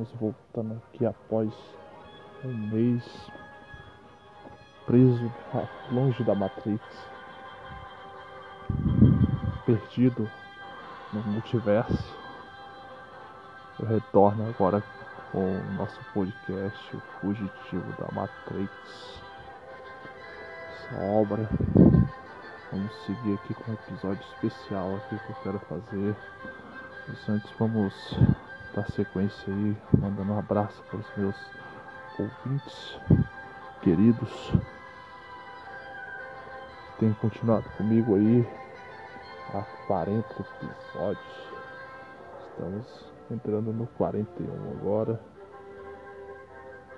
Vamos voltando aqui após um mês preso longe da Matrix, perdido no multiverso. Eu retorno agora com o nosso podcast, O Fugitivo da Matrix. Essa obra. Vamos seguir aqui com um episódio especial aqui que eu quero fazer. Mas antes vamos dar sequência aí, mandando um abraço para os meus ouvintes queridos que têm continuado comigo aí há 40 episódios. Estamos entrando no 41 agora.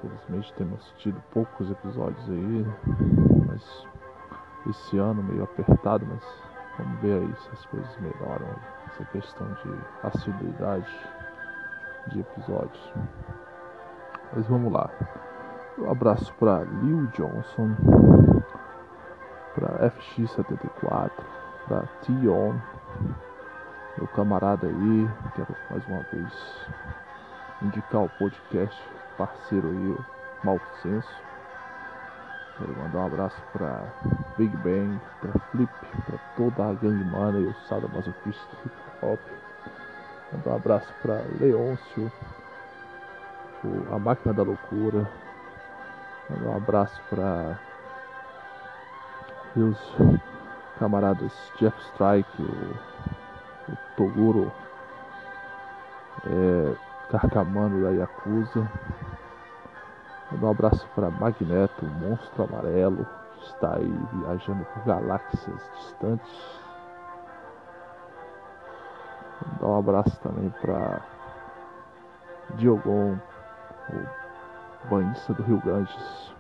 Infelizmente temos tido poucos episódios aí, mas esse ano meio apertado, mas vamos ver aí se as coisas melhoram. Essa questão de assiduidade de episódios. Mas vamos lá. Um abraço para Lil Johnson, para FX74, para Tion, meu camarada aí. Quero mais uma vez indicar o podcast parceiro aí, Mal Senso. Quero mandar um abraço para Big Bang, para Flip, para toda a gangue mana e o Sada Masoquista Hip Hop. Mandar um abraço para Leôncio, a Máquina da Loucura. Mandar um abraço para meus camaradas Jeff Strike, o, o Toguro, é, Carcamano da Yakuza. Mandar um abraço para Magneto, o monstro amarelo, que está aí viajando por galáxias distantes. Um abraço também para Diogon, o banhista do Rio Ganges.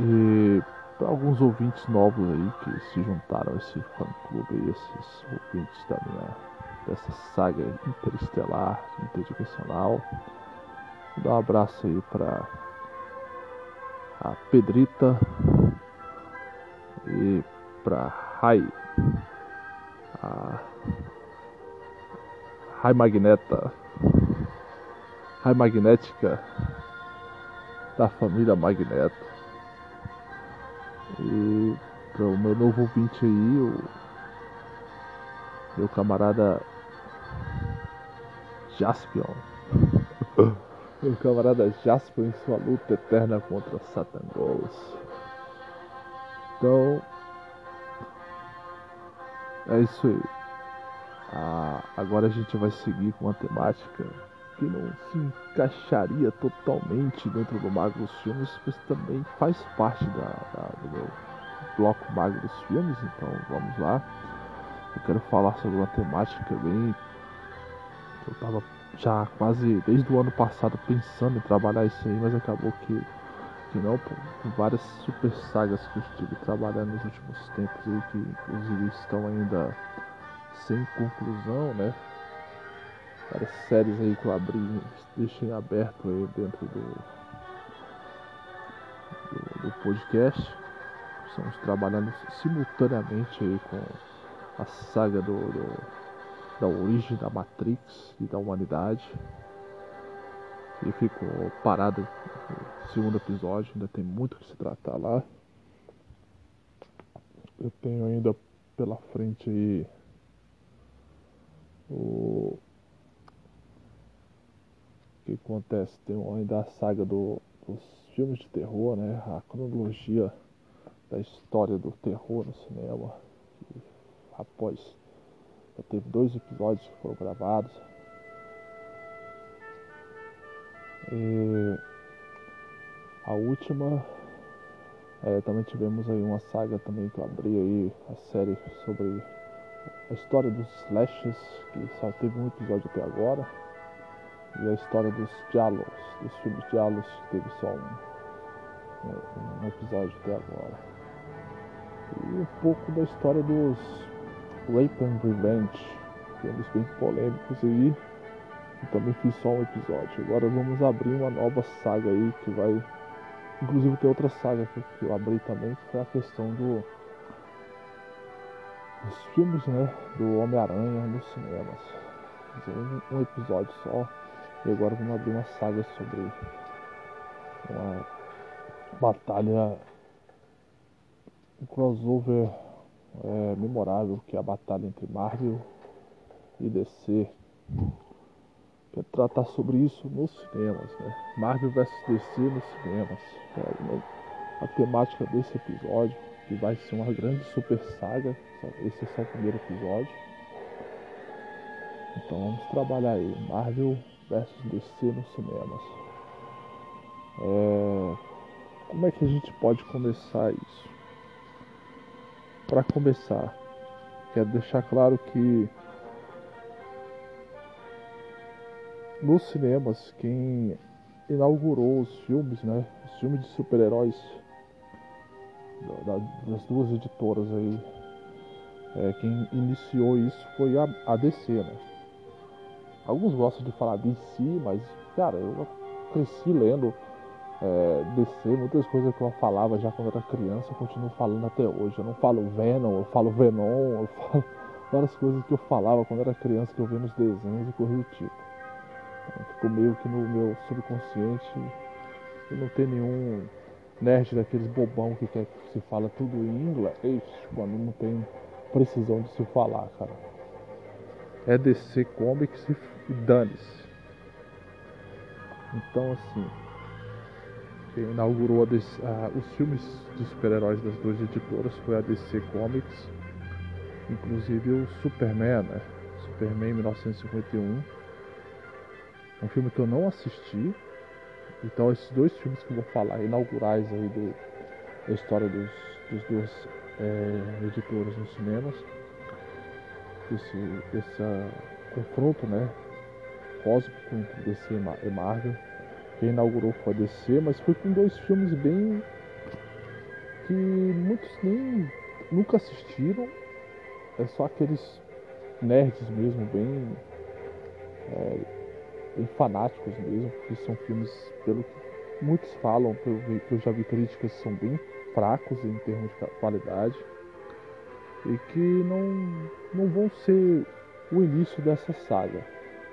E para alguns ouvintes novos aí que se juntaram a esse fã clube esses ouvintes da minha dessa saga interestelar, interdimensional. Um abraço aí para a Pedrita e para Rai, a Rai Magneta, Rai Magnética da família Magneto. E para o meu novo ouvinte aí, o meu camarada Jaspion. Meu camarada Jasper em sua luta eterna contra Satangos. Então. É isso aí. Ah, agora a gente vai seguir com uma temática que não se encaixaria totalmente dentro do Mago dos Filmes, mas também faz parte da, da, do meu bloco Mago dos Filmes. Então vamos lá. Eu quero falar sobre uma temática bem. eu tava já quase desde o ano passado pensando em trabalhar isso aí, mas acabou que, que não, várias super sagas que eu estive trabalhando nos últimos tempos aí, que inclusive estão ainda sem conclusão, né? Várias séries aí que eu abri, deixei aberto aí dentro do, do, do podcast. Estamos trabalhando simultaneamente aí com a saga do, do da origem da Matrix e da humanidade. E ficou parado no segundo episódio, ainda tem muito que se tratar lá. Eu tenho ainda pela frente aí o que acontece, tem ainda a saga do, dos filmes de terror, né? A cronologia da história do terror no cinema. Após já teve dois episódios que foram gravados. E a última é, também tivemos aí uma saga também que eu abri aí, a série sobre a história dos slashes, que só teve um episódio até agora. E a história dos Diálogos, dos filmes Diálogos, que teve só um, um episódio até agora. E um pouco da história dos Rape and Revenge, filmes bem polêmicos aí. E também fiz só um episódio. Agora vamos abrir uma nova saga aí que vai. Inclusive tem outra saga que eu abri também, que foi a questão do. os filmes né, do Homem-Aranha nos cinemas. Um, um episódio só. E agora vamos abrir uma saga sobre uma batalha, um crossover é, memorável que é a batalha entre Marvel e DC. Quer tratar sobre isso nos cinemas, né? Marvel vs DC nos cinemas. É, a temática desse episódio, que vai ser uma grande super saga. Esse é só o primeiro episódio. Então vamos trabalhar aí. Marvel vs DC nos cinemas. É... Como é que a gente pode começar isso? Para começar, quero deixar claro que nos cinemas quem inaugurou os filmes, né? Os filmes de super-heróis das duas editoras aí. É, quem iniciou isso foi a, a DC, né? Alguns gostam de falar DC, mas cara, eu cresci lendo é, DC, muitas coisas que eu falava já quando era criança, eu continuo falando até hoje. Eu não falo Venom, eu falo Venom, eu falo várias coisas que eu falava quando era criança que eu via nos desenhos e coisa do tipo. Ficou meio que no meu subconsciente e não tem nenhum nerd daqueles bobão que quer que se fala tudo em inglês, quando não tem precisão de se falar, cara. É DC Comics e dane-se. Então assim que inaugurou DC, os filmes de super-heróis das duas editoras foi a DC Comics, inclusive o Superman, né? Superman 1951. Um filme que eu não assisti. Então esses dois filmes que eu vou falar, inaugurais aí do, da história dos, dos duas é, editoras nos cinemas. Esse, esse uh, confronto né, cósmico entre DC e Marvel quem inaugurou foi a DC, mas foi com dois filmes bem. que muitos nem nunca assistiram. É só aqueles nerds mesmo, bem. É, fanáticos mesmo, porque são filmes, pelo que muitos falam, pelo que eu já vi críticas, são bem fracos em termos de qualidade e que não, não vão ser o início dessa saga,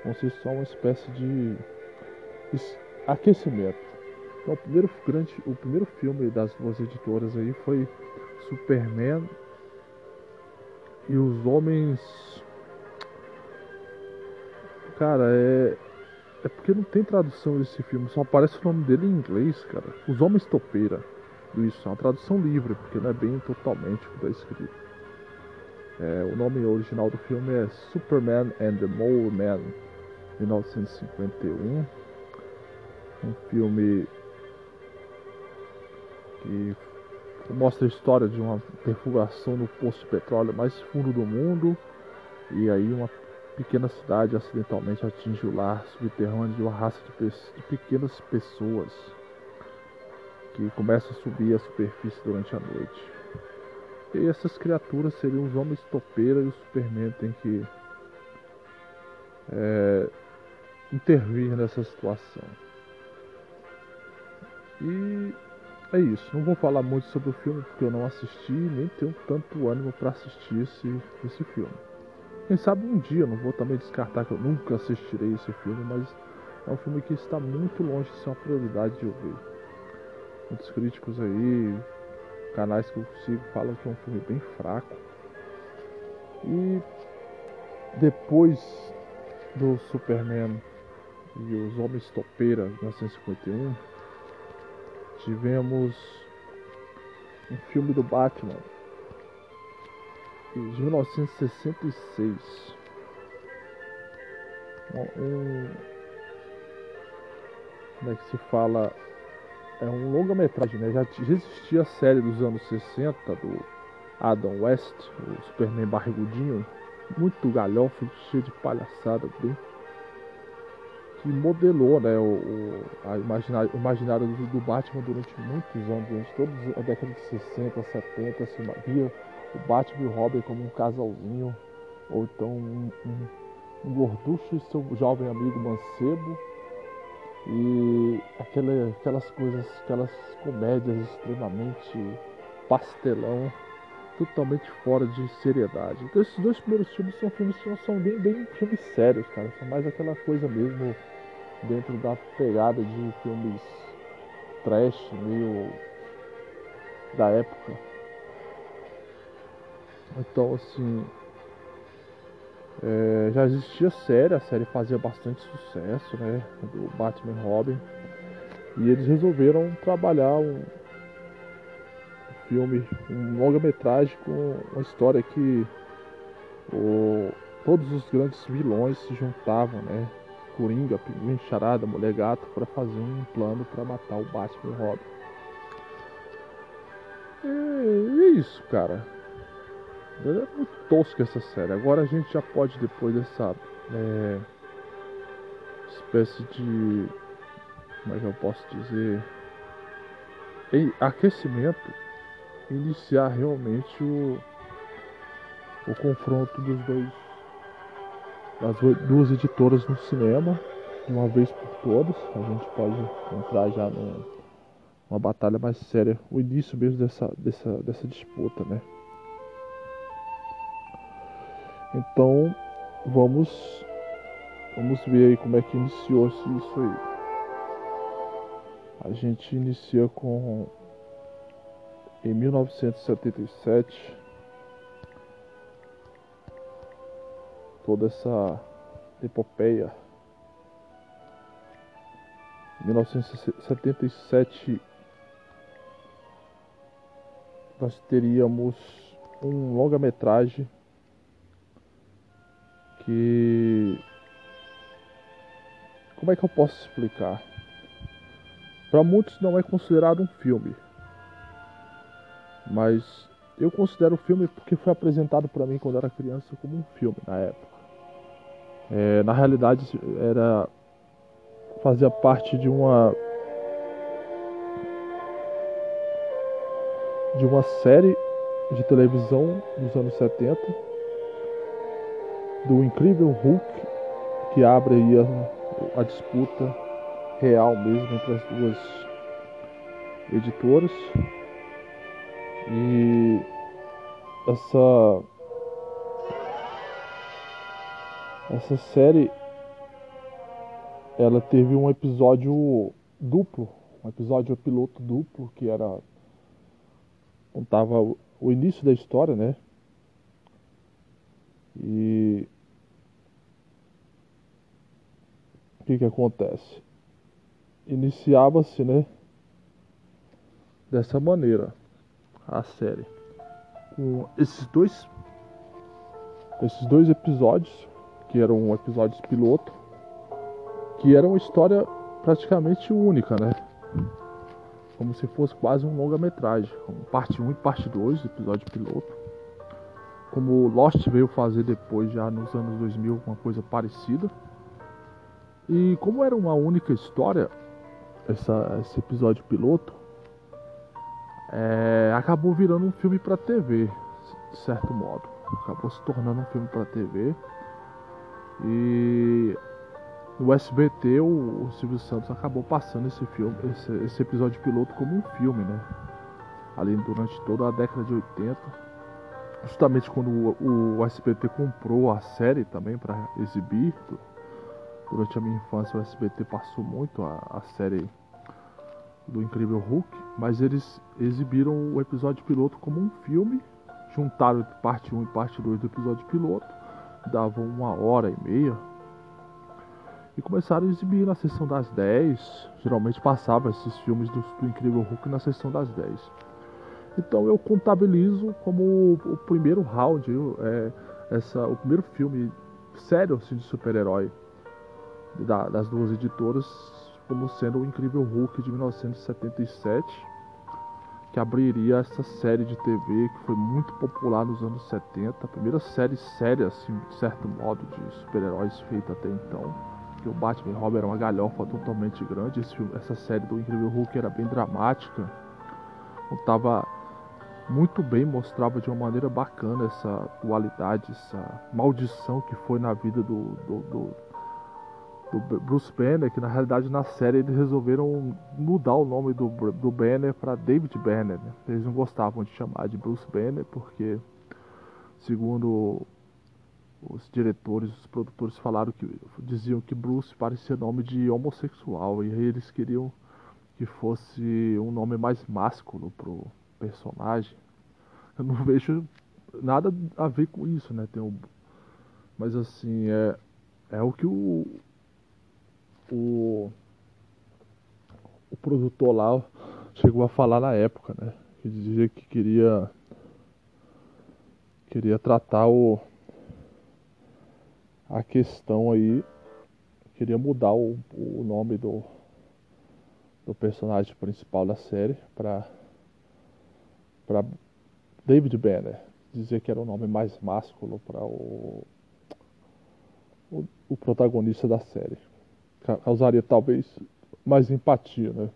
vão ser só uma espécie de Aquecimento. Então, o primeiro grande, o primeiro filme das duas editoras aí foi Superman e os homens. Cara, é é porque não tem tradução desse filme, só aparece o nome dele em inglês, cara. Os Homens Topeira. Isso, é uma tradução livre, porque não é bem totalmente o que está escrito. É, o nome original do filme é Superman and the Mole Man, 1951 um filme que mostra a história de uma perfuração no poço de petróleo mais fundo do mundo e aí uma pequena cidade acidentalmente atinge o lar subterrâneo de uma raça de, de pequenas pessoas que começam a subir a superfície durante a noite. E essas criaturas seriam os homens topeira e o Superman tem que é, intervir nessa situação. E é isso. Não vou falar muito sobre o filme porque eu não assisti nem tenho tanto ânimo para assistir esse, esse filme. Quem sabe um dia, não vou também descartar que eu nunca assistirei esse filme, mas é um filme que está muito longe de ser uma prioridade de eu ver. Muitos críticos aí, canais que eu sigo falam que é um filme bem fraco. E depois do Superman e os Homens Topeira 1951 tivemos um filme do Batman de 1966. Um, como é que se fala? É um longa-metragem, né? Já, já existia a série dos anos 60 do Adam West, o Superman barrigudinho, muito galhofa, cheio de palhaçada, bem que modelou né, o, a imaginário, o imaginário do, Batman durante muitos anos, durante toda a década de 60, 70, se via o Batman e o Robin como um casalzinho, ou então um, um, um gorducho e seu jovem amigo mancebo, e aquela, aquelas coisas, aquelas comédias extremamente pastelão totalmente fora de seriedade. Então esses dois primeiros filmes são filmes que não são bem, bem filmes sérios, cara. São mais aquela coisa mesmo dentro da pegada de filmes trash, meio da época. Então assim. É, já existia série, a série fazia bastante sucesso, né? Do Batman Robin. E eles resolveram trabalhar um, filme, um longa-metragem com uma história que o, todos os grandes vilões se juntavam, né? Coringa, Pinguim, Charada, Mulher Gato, para fazer um plano para matar o Batman Robin. E é isso, cara. É muito tosco essa série. Agora a gente já pode, depois dessa é, espécie de. Como é que eu posso dizer? aquecimento iniciar realmente o, o confronto dos dois das duas editoras no cinema de uma vez por todas. A gente pode entrar já numa batalha mais séria, o início mesmo dessa, dessa, dessa disputa, né? Então vamos vamos ver aí como é que iniciou-se isso aí. A gente inicia com em 1977, toda essa epopeia. Em 1977, nós teríamos um longa-metragem que. Como é que eu posso explicar? Para muitos não é considerado um filme mas eu considero o filme porque foi apresentado para mim quando era criança como um filme na época. É, na realidade era fazia parte de uma de uma série de televisão dos anos 70 do incrível Hulk que abre a, a disputa real mesmo entre as duas editoras e essa essa série ela teve um episódio duplo, um episódio piloto duplo que era contava o início da história, né? E o que que acontece? Iniciava-se, né? Dessa maneira a série com esses dois esses dois episódios que eram episódios piloto que era uma história praticamente única, né? Como se fosse quase um longa-metragem, como parte 1 e parte 2, episódio piloto. Como Lost veio fazer depois, já nos anos 2000, uma coisa parecida. E como era uma única história, essa, esse episódio piloto, é, acabou virando um filme para TV, de certo modo. Acabou se tornando um filme para TV. E no SBT o, o, Silvio Santos acabou passando esse filme, esse, esse, episódio piloto como um filme, né? Ali durante toda a década de 80. Justamente quando o, o SBT comprou a série também para exibir. Durante a minha infância o SBT passou muito a, a série do Incrível Hulk, mas eles exibiram o episódio piloto como um filme, juntaram parte 1 e parte 2 do episódio piloto, davam uma hora e meia, e começaram a exibir na sessão das 10. Geralmente passava esses filmes do, do Incrível Hulk na sessão das 10. Então eu contabilizo como o, o primeiro round, é, essa, o primeiro filme sério assim, de super-herói da, das duas editoras como sendo o Incrível Hulk de 1977, que abriria essa série de TV que foi muito popular nos anos 70, a primeira série séria, assim, de certo modo, de super-heróis feita até então. Que o Batman e Robin era uma galhofa totalmente grande. Filme, essa série do Incrível Hulk era bem dramática, contava muito bem, mostrava de uma maneira bacana essa dualidade, essa maldição que foi na vida do, do, do do Bruce Banner, que na realidade na série eles resolveram mudar o nome do, do Banner para David Banner. Né? Eles não gostavam de chamar de Bruce Banner porque, segundo os diretores, os produtores falaram que diziam que Bruce parecia nome de homossexual e aí eles queriam que fosse um nome mais másculo pro personagem. Eu não vejo nada a ver com isso, né? Tem um, mas assim é é o que o o, o produtor lá chegou a falar na época, né? Que dizia que queria queria tratar o a questão aí queria mudar o, o nome do do personagem principal da série para para David Banner dizer que era o nome mais másculo para o, o, o protagonista da série causaria talvez mais empatia, né?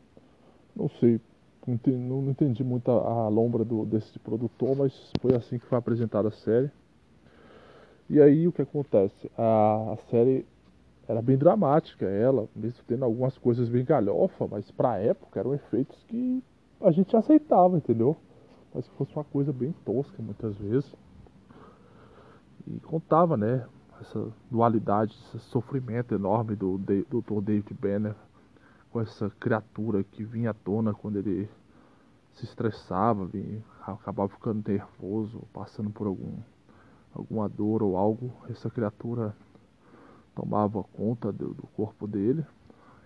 Não sei, não entendi, muito a, a lombra do, desse produtor, mas foi assim que foi apresentada a série. E aí o que acontece? A, a série era bem dramática, ela, mesmo tendo algumas coisas bem galhofa, mas pra época eram efeitos que a gente aceitava, entendeu? Mas que fosse uma coisa bem tosca muitas vezes. E contava, né? Essa dualidade, esse sofrimento enorme do Dr. David Banner com essa criatura que vinha à tona quando ele se estressava, vinha, acabava ficando nervoso, passando por algum, alguma dor ou algo, essa criatura tomava conta do, do corpo dele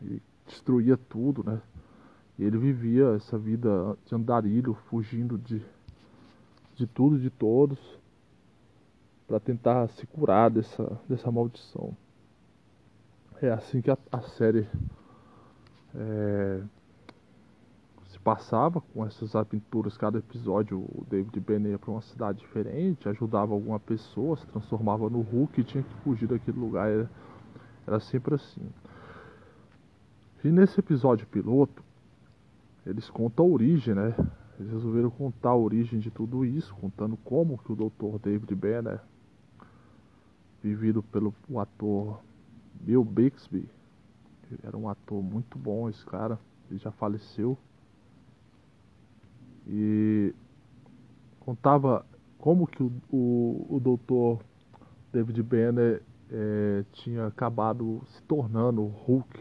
e destruía tudo, né? E ele vivia essa vida de andarilho, fugindo de, de tudo e de todos para tentar se curar dessa, dessa maldição. É assim que a, a série é, se passava com essas aventuras. Cada episódio o David Banner ia para uma cidade diferente, ajudava alguma pessoa, se transformava no Hulk e tinha que fugir daquele lugar. Era, era sempre assim. E nesse episódio piloto, eles contam a origem, né? Eles resolveram contar a origem de tudo isso, contando como que o Dr. David Banner vivido pelo ator Bill Bixby. Ele era um ator muito bom, esse cara. Ele já faleceu. E contava como que o, o, o doutor David Banner é, tinha acabado se tornando Hulk.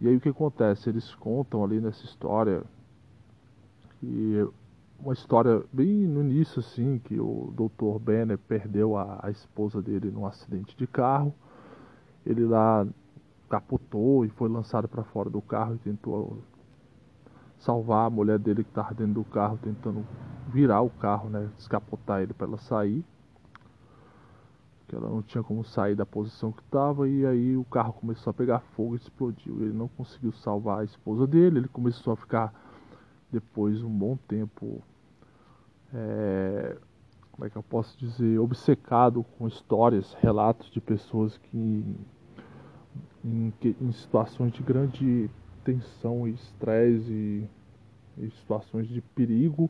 E aí o que acontece? Eles contam ali nessa história que uma história bem no início, assim, que o Dr. Banner perdeu a, a esposa dele num acidente de carro. Ele lá capotou e foi lançado para fora do carro e tentou salvar a mulher dele que estava dentro do carro, tentando virar o carro, né, descapotar ele para ela sair. Que ela não tinha como sair da posição que estava e aí o carro começou a pegar fogo e explodiu. Ele não conseguiu salvar a esposa dele, ele começou a ficar depois um bom tempo, é, como é que eu posso dizer, obcecado com histórias, relatos de pessoas que em, em situações de grande tensão e estresse e, situações de perigo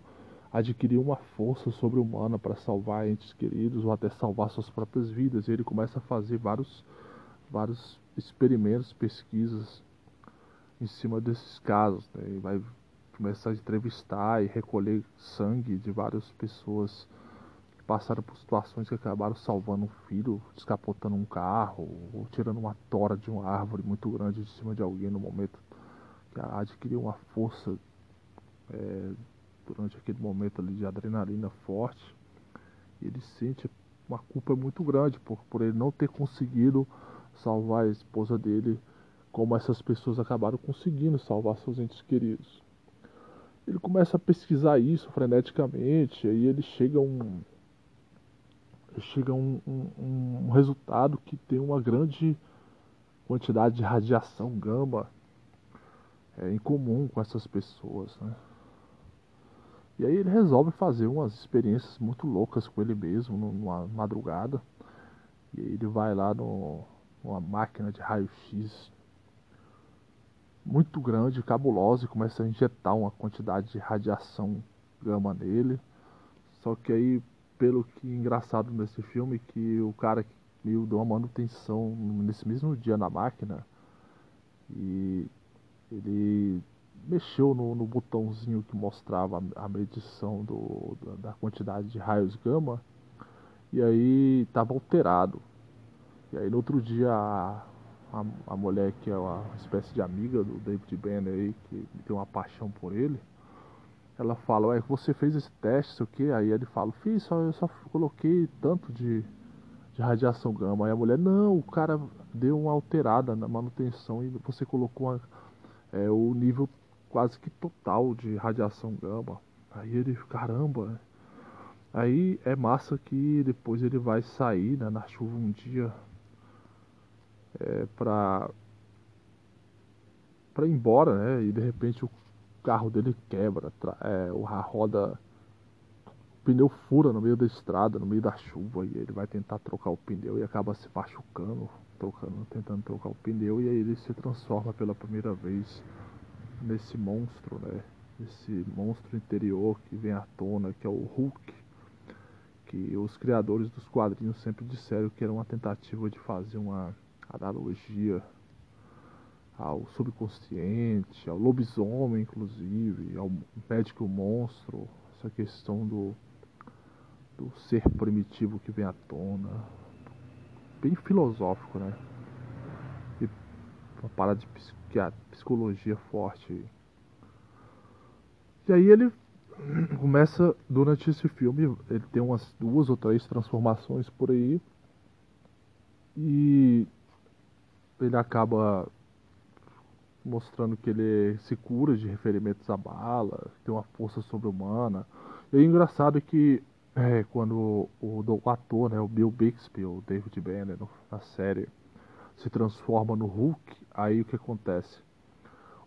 adquirir uma força sobre-humana para salvar entes queridos ou até salvar suas próprias vidas. E ele começa a fazer vários, vários experimentos, pesquisas em cima desses casos. Né? E vai começar a entrevistar e recolher sangue de várias pessoas que passaram por situações que acabaram salvando um filho, descapotando um carro, ou tirando uma tora de uma árvore muito grande de cima de alguém no momento que adquiriu uma força é, durante aquele momento ali de adrenalina forte. E ele sente uma culpa muito grande por, por ele não ter conseguido salvar a esposa dele como essas pessoas acabaram conseguindo salvar seus entes queridos. Ele começa a pesquisar isso freneticamente, aí ele chega a um, chega um, um, um resultado que tem uma grande quantidade de radiação gama é, em comum com essas pessoas, né? E aí ele resolve fazer umas experiências muito loucas com ele mesmo numa madrugada. E aí ele vai lá no, numa máquina de raio-x muito grande, cabulosa, e começa a injetar uma quantidade de radiação gama nele. Só que aí, pelo que é engraçado nesse filme, que o cara meio deu uma manutenção nesse mesmo dia na máquina e ele mexeu no, no botãozinho que mostrava a medição do, da quantidade de raios gama e aí estava alterado. E aí no outro dia a, a, mulher que é uma espécie de amiga do David Banner aí, que tem uma paixão por ele, ela fala, ué, você fez esse teste, sei o que? Aí ele fala, fiz, só, eu só coloquei tanto de, de radiação gama. Aí a mulher, não, o cara deu uma alterada na manutenção e você colocou uma, é, o nível quase que total de radiação gama. Aí ele, caramba. Aí é massa que depois ele vai sair né, na chuva um dia é, pra, pra ir embora, né? E de repente o carro dele quebra, é, a roda, o pneu fura no meio da estrada, no meio da chuva, e ele vai tentar trocar o pneu e acaba se machucando, trocando, tentando trocar o pneu, e aí ele se transforma pela primeira vez nesse monstro, né? Esse monstro interior que vem à tona, que é o Hulk, que os criadores dos quadrinhos sempre disseram que era uma tentativa de fazer uma analogia ao subconsciente, ao lobisomem, inclusive, ao médico monstro, essa questão do, do ser primitivo que vem à tona. Bem filosófico, né? E uma parada de psicologia forte. E aí ele começa, durante esse filme, ele tem umas duas ou três transformações por aí. E ele acaba mostrando que ele se cura de referimentos à bala, tem uma força sobre-humana. E é engraçado que é, quando o, o, ator, né, o Bill Bixby, o David Banner, na série, se transforma no Hulk, aí o que acontece?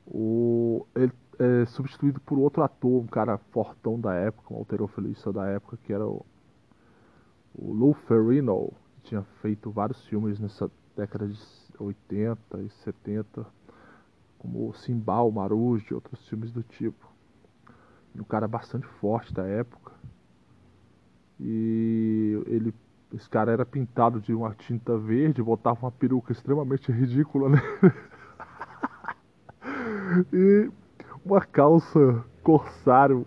O, ele é substituído por outro ator, um cara fortão da época, um alterofilista da época, que era o, o Lou Ferrino, que tinha feito vários filmes nessa década de 80 e 70 como Simbal, Marujo e outros filmes do tipo. Um cara bastante forte da época. E ele, esse cara era pintado de uma tinta verde, botava uma peruca extremamente ridícula né? e uma calça corsário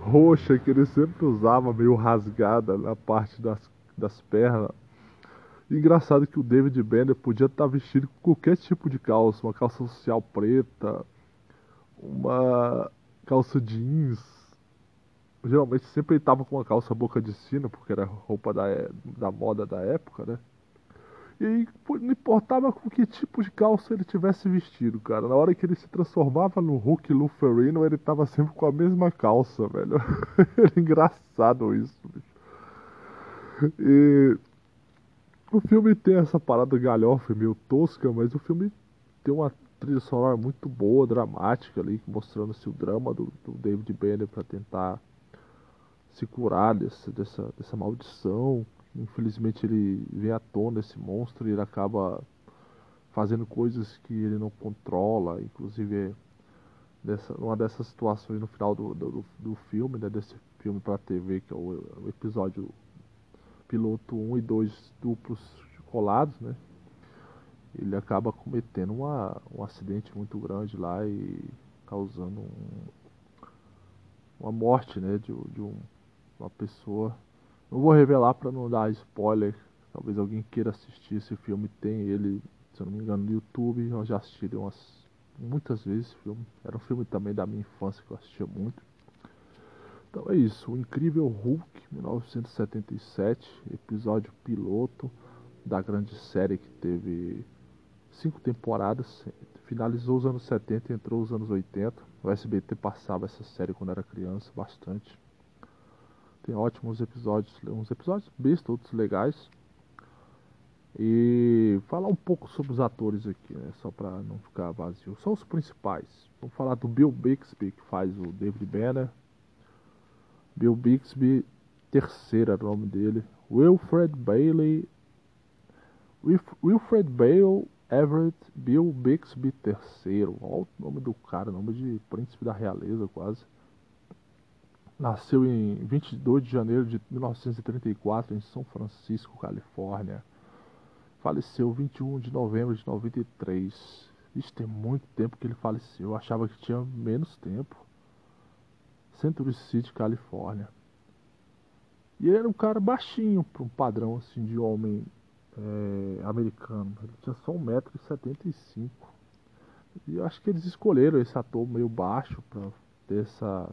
roxa que ele sempre usava, meio rasgada na parte das, das pernas. Engraçado que o David Banner podia estar vestido com qualquer tipo de calça, uma calça social preta, uma calça jeans. Geralmente sempre ele estava com uma calça boca de sino, porque era roupa da, da moda da época, né? E não importava com que tipo de calça ele tivesse vestido, cara. Na hora que ele se transformava no Hulk Luferino, ele tava sempre com a mesma calça, velho. Era engraçado isso, bicho. E o filme tem essa parada galhofa meio tosca, mas o filme tem uma trilha sonora muito boa, dramática ali, mostrando-se o drama do, do David Banner para tentar se curar desse, dessa, dessa maldição. Infelizmente ele vem à tona esse monstro e ele acaba fazendo coisas que ele não controla, inclusive dessa, uma dessas situações no final do, do, do filme, né, desse filme para TV, que é o, o episódio piloto 1 e 2 duplos colados, né? Ele acaba cometendo uma, um acidente muito grande lá e causando um, uma morte, né? De, de um, uma pessoa. Não vou revelar para não dar spoiler. Talvez alguém queira assistir esse filme. Tem ele, se eu não me engano, no YouTube. Eu já assisti umas, muitas vezes esse filme. Era um filme também da minha infância que eu assistia muito. Então é isso, o Incrível Hulk, 1977, episódio piloto da grande série que teve cinco temporadas, finalizou os anos 70 e entrou os anos 80. O SBT passava essa série quando era criança, bastante. Tem ótimos episódios, uns episódios bestos, outros legais. E falar um pouco sobre os atores aqui, né? Só para não ficar vazio. São os principais. Vamos falar do Bill Bixby, que faz o David Banner. Bill Bixby, terceiro o nome dele. Wilfred Bailey. Wilfred Bale Everett Bill Bixby terceiro. Olha o nome do cara, nome de príncipe da realeza quase. Nasceu em 22 de janeiro de 1934 em São Francisco, Califórnia. faleceu 21 de novembro de 93. Isso tem muito tempo que ele faleceu. Eu achava que tinha menos tempo. Century City, Califórnia. E ele era um cara baixinho para um padrão assim de homem é, americano. Ele tinha só 1,75m. E eu acho que eles escolheram esse ator meio baixo para ter essa,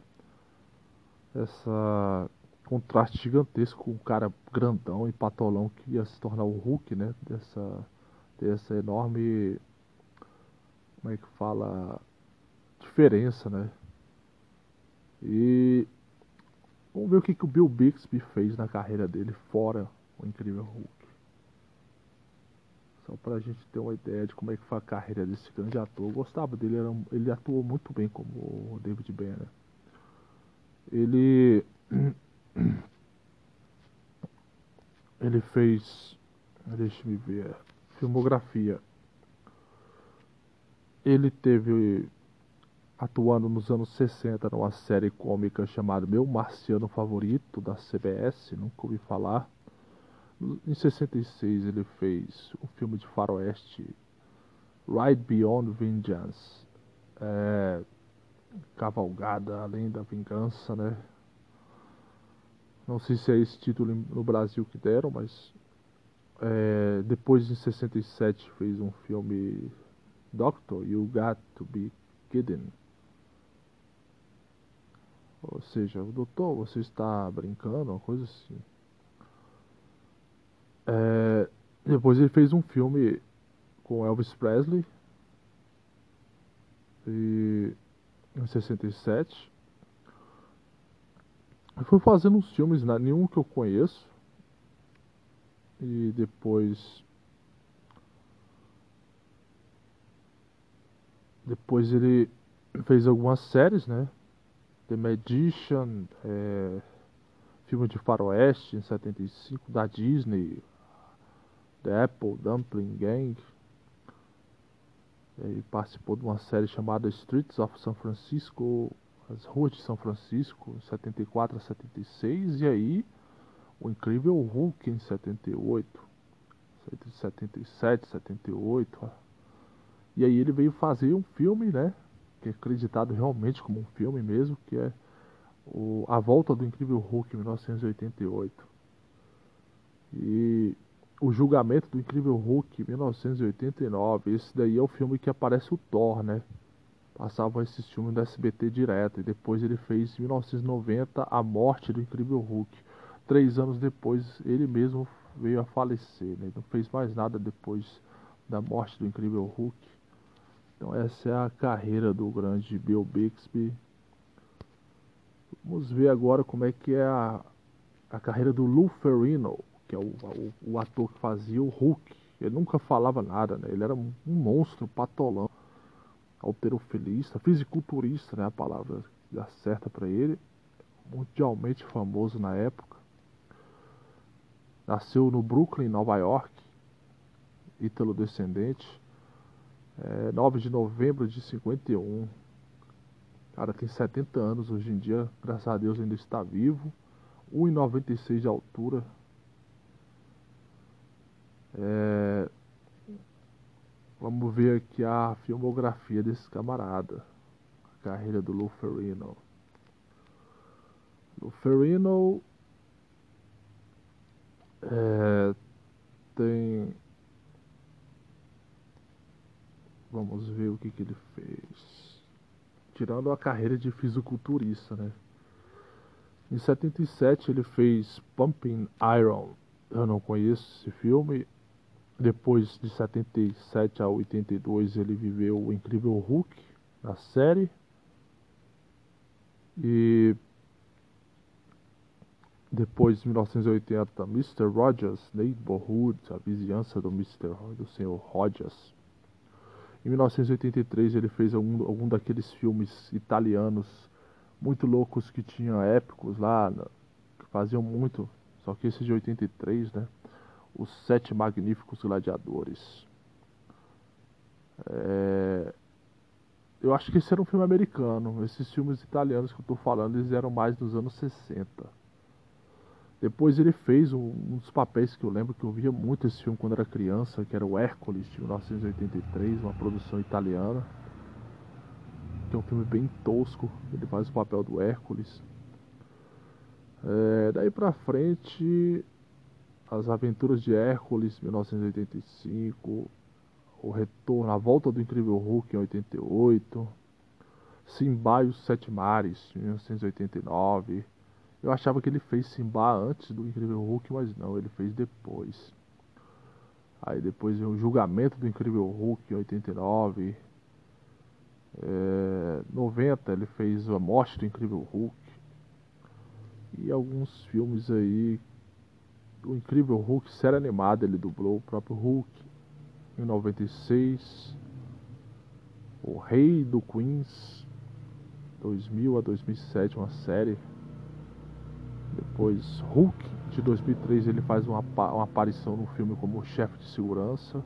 essa contraste gigantesco com um cara grandão e patolão que ia se tornar o Hulk, né? Dessa, dessa enorme. Como é que fala? Diferença, né? E vamos ver o que, que o Bill Bixby fez na carreira dele fora o Incrível Hulk. Só pra gente ter uma ideia de como é que foi a carreira desse grande ator. Eu gostava dele, era, ele atuou muito bem como o David Banner. Ele. Ele fez. Deixa me ver. Filmografia. Ele teve. Atuando nos anos 60 numa série cômica chamada Meu Marciano Favorito, da CBS, nunca ouvi falar. Em 66 ele fez o filme de faroeste Ride Beyond Vengeance. É, Cavalgada Além da Vingança, né? Não sei se é esse título no Brasil que deram, mas é, depois em 67 fez um filme Doctor, You Got to Be Kidding. Ou seja, doutor, você está brincando, uma coisa assim. É, depois ele fez um filme com Elvis Presley. E, em 67. Eu fui fazendo uns filmes, né? nenhum que eu conheço. E depois. Depois ele fez algumas séries, né? The Magician, é, filme de faroeste em 75 da Disney, The Apple Dumpling Gang. Ele participou de uma série chamada Streets of San Francisco, as ruas de São Francisco, 74 a 76, e aí o incrível Hulk em 78, 77, 78. E aí ele veio fazer um filme, né? Que é acreditado realmente como um filme mesmo, que é o, A Volta do Incrível Hulk em 1988. E o julgamento do Incrível Hulk em 1989. Esse daí é o filme que aparece o Thor, né? passavam esses filmes do SBT direto. E depois ele fez, em 1990, A Morte do Incrível Hulk. Três anos depois, ele mesmo veio a falecer. Né? Não fez mais nada depois da morte do Incrível Hulk. Então essa é a carreira do grande Bill Bixby. Vamos ver agora como é que é a, a carreira do Lou Ferrino, que é o, o, o ator que fazia o Hulk. Ele nunca falava nada, né? Ele era um, monstro patolão alterofilista, fisiculturista, né, a palavra dá certa para ele, mundialmente famoso na época. Nasceu no Brooklyn, Nova York, ítalo-descendente, é, 9 de novembro de 51. Cara, tem 70 anos hoje em dia, graças a Deus ainda está vivo, 1,96 de altura. É, Vamos ver aqui a filmografia desse camarada. A carreira do. Lou Ferrino é, tem. Vamos ver o que, que ele fez. Tirando a carreira de fisiculturista, né? Em 77 ele fez Pumping Iron. Eu não conheço esse filme. Depois de 77 a 82 ele viveu o Incrível Hulk na série. E depois de 1980 Mr. Rogers Neighborhood, a vizinhança do Mr. do Sr. Rogers. Em 1983 ele fez algum, algum daqueles filmes italianos muito loucos que tinham épicos lá, que faziam muito, só que esse de 83, né? Os Sete Magníficos Gladiadores. É... Eu acho que esse era um filme americano. Esses filmes italianos que eu estou falando, eles eram mais dos anos 60. Depois ele fez um, um, dos papéis que eu lembro que eu via muito esse filme quando era criança, que era o Hércules, de 1983, uma produção italiana. Que é um filme bem tosco, ele faz o papel do Hércules. É, daí pra frente, As Aventuras de Hércules, 1985, O Retorno, A Volta do Incrível Hulk, em 88, Simba e os Sete Mares, 1989 eu achava que ele fez Simba antes do Incrível Hulk, mas não, ele fez depois. Aí depois veio o julgamento do Incrível Hulk em 89. É, 90 ele fez A Morte do Incrível Hulk. E alguns filmes aí. O Incrível Hulk, série animada, ele dublou o próprio Hulk. Em 96. O Rei do Queens. 2000 a 2007, uma série depois Hulk, de 2003, ele faz uma, uma aparição no filme como chefe de segurança.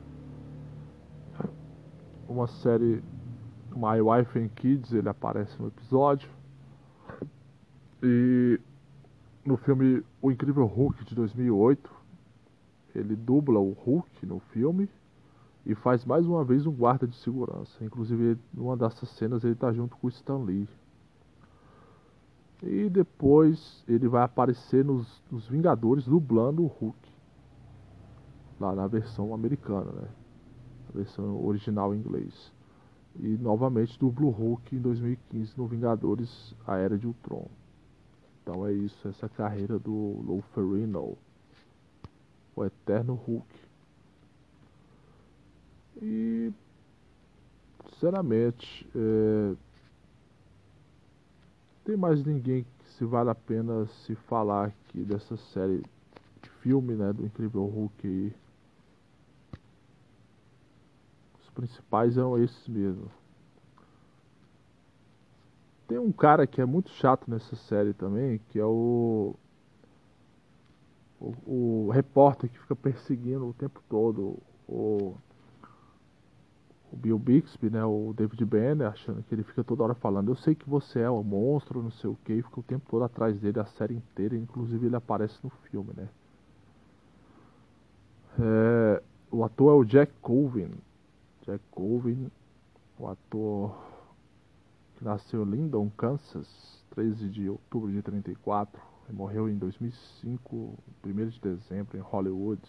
Uma série My Wife and Kids, ele aparece no episódio. E no filme O Incrível Hulk de 2008, ele dubla o Hulk no filme e faz mais uma vez um guarda de segurança. Inclusive, numa dessas cenas ele está junto com o Stan Lee. E depois ele vai aparecer nos, nos Vingadores dublando o Hulk. Lá na versão americana, né? A versão original em inglês. E novamente dubla o Hulk em 2015 no Vingadores A Era de Ultron. Então é isso, essa carreira do Lou Ferrino. O Eterno Hulk. E sinceramente, é, tem mais ninguém que se vale a pena se falar aqui dessa série de filme, né, do Incrível Hulk aí. Os principais são esses mesmo. Tem um cara que é muito chato nessa série também, que é o o, o repórter que fica perseguindo o tempo todo o o Bill Bixby, né, o David Banner, achando que ele fica toda hora falando, eu sei que você é um monstro, não sei o que, fica o tempo todo atrás dele, a série inteira, inclusive ele aparece no filme, né. É, o ator é o Jack Colvin, Jack Colvin, o ator que nasceu em Lyndon, Kansas, 13 de outubro de 34, e morreu em 2005, 1 de dezembro, em Hollywood.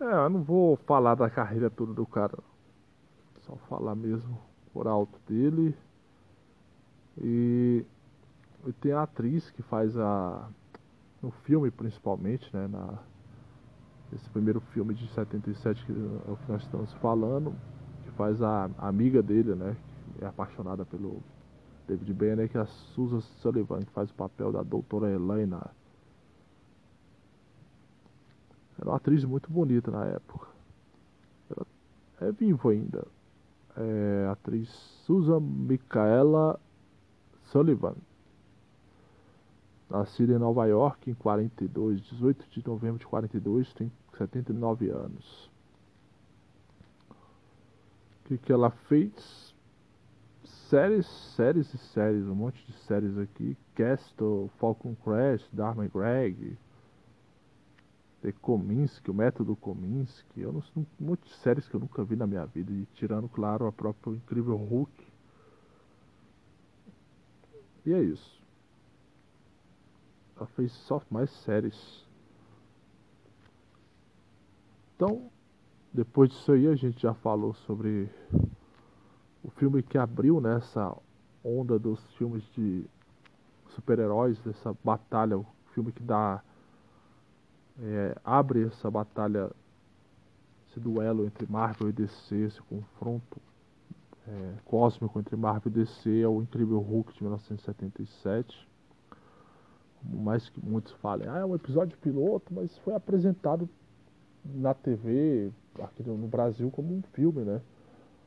É, eu não vou falar da carreira toda do cara. Só falar mesmo por alto dele. E, e tem a atriz que faz a. No filme principalmente, né? Na, esse primeiro filme de 77 que é o que nós estamos falando. Que faz a, a amiga dele, né? Que é apaixonada pelo David Banner, que é a Susan Sullivan, que faz o papel da doutora Helena era uma atriz muito bonita na época. Ela é viva ainda. É atriz Susan Micaela Sullivan. Nascida em Nova York em 42, 18 de novembro de 42, tem 79 anos. O que, que ela fez? Séries, séries e séries, um monte de séries aqui. Castle, Falcon Crash, Dharma Greg, Kominsky, o método Kominsky, eu não um monte de séries que eu nunca vi na minha vida, e tirando, claro, a própria Incrível Hulk. E é isso. Ela fez só mais séries. Então, depois disso aí, a gente já falou sobre o filme que abriu nessa né, onda dos filmes de super-heróis, dessa batalha, o filme que dá é, abre essa batalha, esse duelo entre Marvel e DC, esse confronto é, cósmico entre Marvel e DC é o Incrível Hulk de 1977. Por mais que muitos falem, ah, é um episódio piloto, mas foi apresentado na TV aqui no Brasil como um filme, né?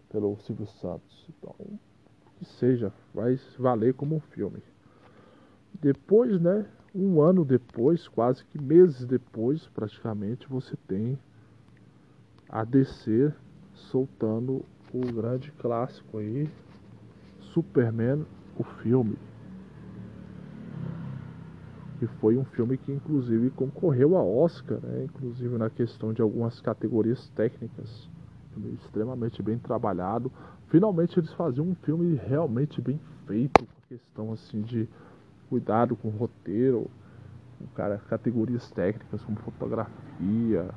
Pelo Silvio Santos. Então, que seja, vai valer como um filme. Depois, né? Um ano depois, quase que meses depois, praticamente, você tem a DC soltando o grande clássico aí, Superman, o filme. que foi um filme que inclusive concorreu a Oscar, né? inclusive na questão de algumas categorias técnicas. Extremamente bem trabalhado. Finalmente eles faziam um filme realmente bem feito, com questão assim de cuidado com o roteiro, com cara, categorias técnicas como fotografia.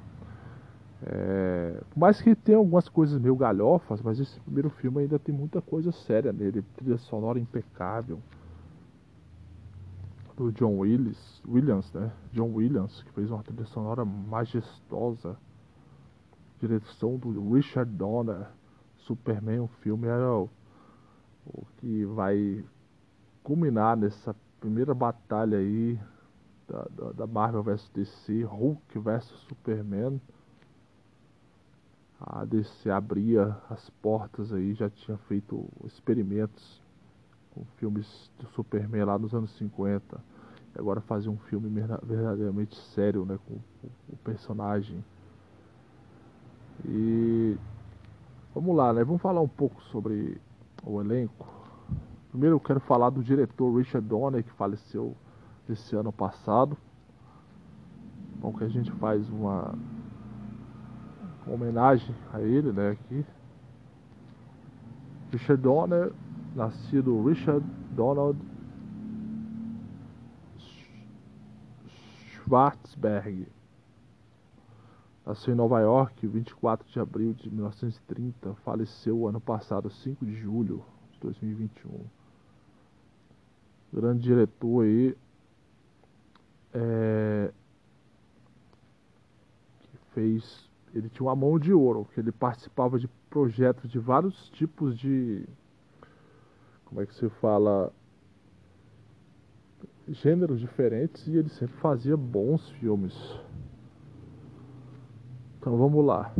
É, por mais que tenha algumas coisas meio galhofas, mas esse primeiro filme ainda tem muita coisa séria nele, trilha sonora impecável do John Willis, Williams, né? John Williams, que fez uma trilha sonora majestosa. Direção do Richard Donner. Superman, o filme era o, o que vai culminar nessa primeira batalha aí da, da, da Marvel vs DC, Hulk vs Superman. A DC abria as portas aí, já tinha feito experimentos com filmes do Superman lá nos anos 50. E agora fazer um filme verdadeiramente sério né, com, o personagem. E vamos lá, né? Vamos falar um pouco sobre o elenco. Primeiro eu quero falar do diretor Richard Donner, que faleceu esse ano passado. Bom que a gente faz uma, homenagem a ele, né, aqui. Richard Donner nascido Richard Donald Schwarzberg. Nasceu em Nova York, 24 de abril de 1930. Faleceu ano passado, 5 de julho de 2021. Grande diretor aí. É, que fez. Ele tinha uma mão de ouro, que ele participava de projetos de vários tipos de como é que se fala, gêneros diferentes e ele sempre fazia bons filmes. Então vamos lá.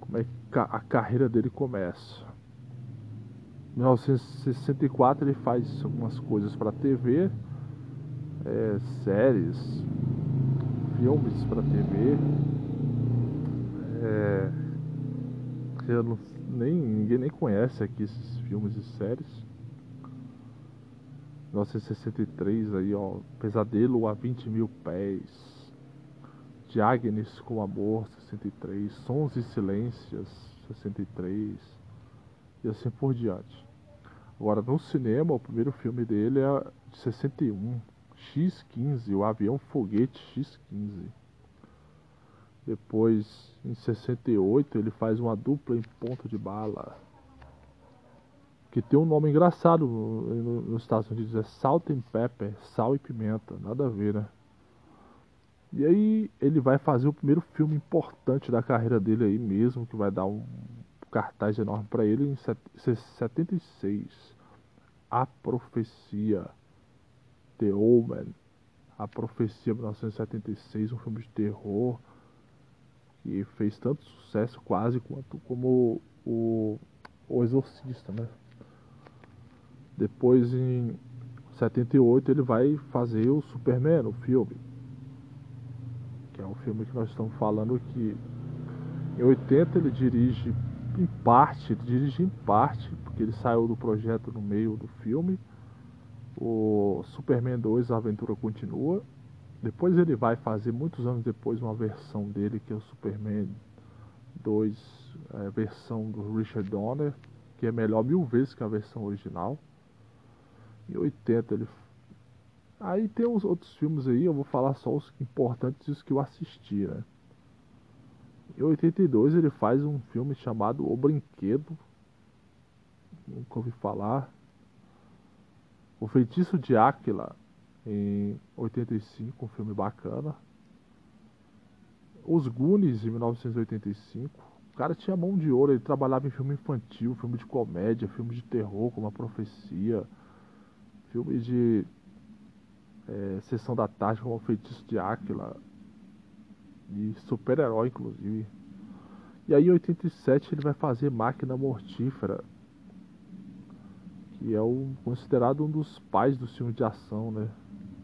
Como é que a carreira dele começa? Em 1964 ele faz algumas coisas para TV, é, séries, filmes para TV. É, não, nem, ninguém nem conhece aqui esses filmes e séries. 1963 aí, ó. Pesadelo a 20 mil pés. Diagnes com Amor, 63. Sons e Silêncios, 63. E assim por diante. Agora, no cinema, o primeiro filme dele é de 61. X-15, o avião foguete X-15. Depois, em 68, ele faz uma dupla em ponto de bala que tem um nome engraçado nos Estados Unidos, é Salt and Pepper, sal e pimenta, nada a ver, né? E aí ele vai fazer o primeiro filme importante da carreira dele aí mesmo, que vai dar um cartaz enorme para ele em 76. A Profecia, The Omen, A Profecia 1976, um filme de terror que fez tanto sucesso quase quanto como o, o Exorcista, né? Depois, em 78, ele vai fazer o Superman, o filme. Que é o filme que nós estamos falando aqui. Em 80 ele dirige em parte, ele dirige em parte, porque ele saiu do projeto no meio do filme. O Superman 2, a aventura continua. Depois ele vai fazer, muitos anos depois, uma versão dele, que é o Superman 2, é, versão do Richard Donner, que é melhor mil vezes que a versão original. Em 80 ele. Aí tem uns outros filmes aí, eu vou falar só os importantes e os que eu assisti, né? Em 82 ele faz um filme chamado O Brinquedo. Nunca ouvi falar. O Feitiço de Áquila, em 85, um filme bacana. Os Goonies, em 1985. O cara tinha mão de ouro, ele trabalhava em filme infantil, filme de comédia, filme de terror, como A Profecia filmes de é, Sessão da Tarde como o Feitiço de Áquila e super-herói inclusive. E aí em 87 ele vai fazer Máquina Mortífera, que é o, considerado um dos pais do filme de ação, né?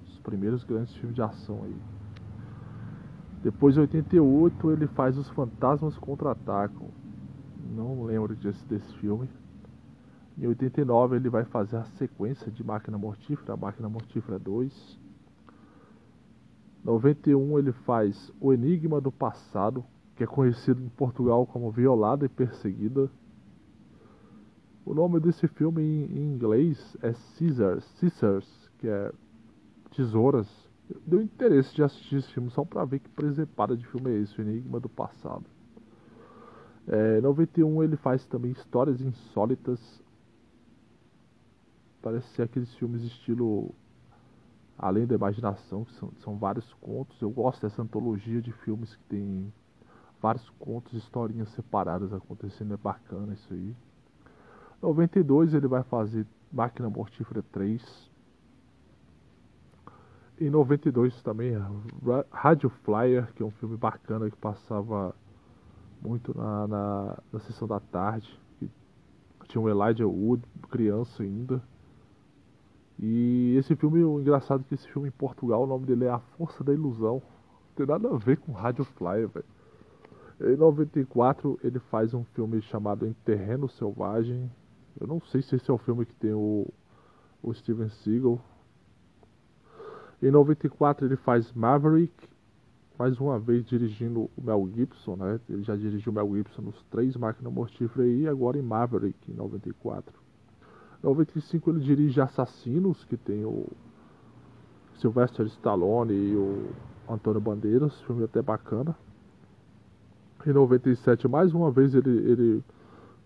Os primeiros grandes filmes de ação aí. Depois em 88 ele faz Os Fantasmas Contra-Atacam. Não lembro desse, desse filme. Em 89 ele vai fazer a sequência de Máquina Mortífera, Máquina Mortífera 2. 91 ele faz O Enigma do Passado, que é conhecido em Portugal como Violada e Perseguida. O nome desse filme em, inglês é Scissors, Scissors, que é tesouras. Deu interesse de assistir esse filme só pra ver que presepada de filme é esse, O Enigma do Passado. É, 91 ele faz também histórias insólitas. Parece ser aqueles filmes estilo Além da Imaginação, que são, são vários contos. Eu gosto dessa antologia de filmes que tem vários contos, historinhas separadas acontecendo. É bacana isso aí. 92 ele vai fazer Máquina Mortífera 3. Em 92 também, Radio Flyer, que é um filme bacana que passava muito na, na, na sessão da tarde. Tinha o Elijah Wood, criança ainda. E esse filme, o engraçado é que esse filme em Portugal, o nome dele é A Força da Ilusão. Não tem nada a ver com Radio Flyer, velho. Em 94 ele faz um filme chamado Em Terreno Selvagem. Eu não sei se esse é o filme que tem o, o Steven Seagal. Em 94 ele faz Maverick, mais uma vez dirigindo o Mel Gibson, né? Ele já dirigiu o Mel Gibson nos três Máquina Mortífera e agora em Maverick, em 94. Em 95 ele dirige Assassinos, que tem o Sylvester Stallone e o Antônio Bandeiras, filme até bacana. Em 97, mais uma vez, ele, ele